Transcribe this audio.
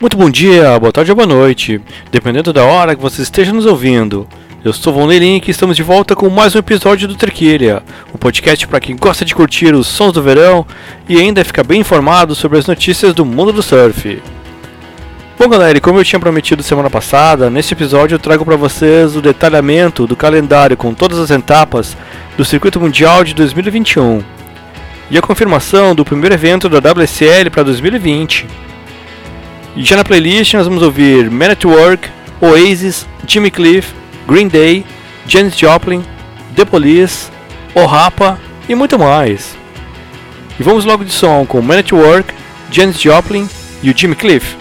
Muito bom dia, boa tarde ou boa noite, dependendo da hora que você esteja nos ouvindo. Eu sou Von Link e estamos de volta com mais um episódio do Trequilha, um podcast para quem gosta de curtir os sons do verão e ainda ficar bem informado sobre as notícias do mundo do surf. Bom galera, e como eu tinha prometido semana passada, neste episódio eu trago para vocês o detalhamento do calendário com todas as etapas do Circuito Mundial de 2021 e a confirmação do primeiro evento da WSL para 2020. E já na playlist nós vamos ouvir Man at Work, Oasis, Jimmy Cliff, Green Day, Janis Joplin, The Police, O Rapa e muito mais. E vamos logo de som com Man at Work, Janis Joplin e o Jimmy Cliff.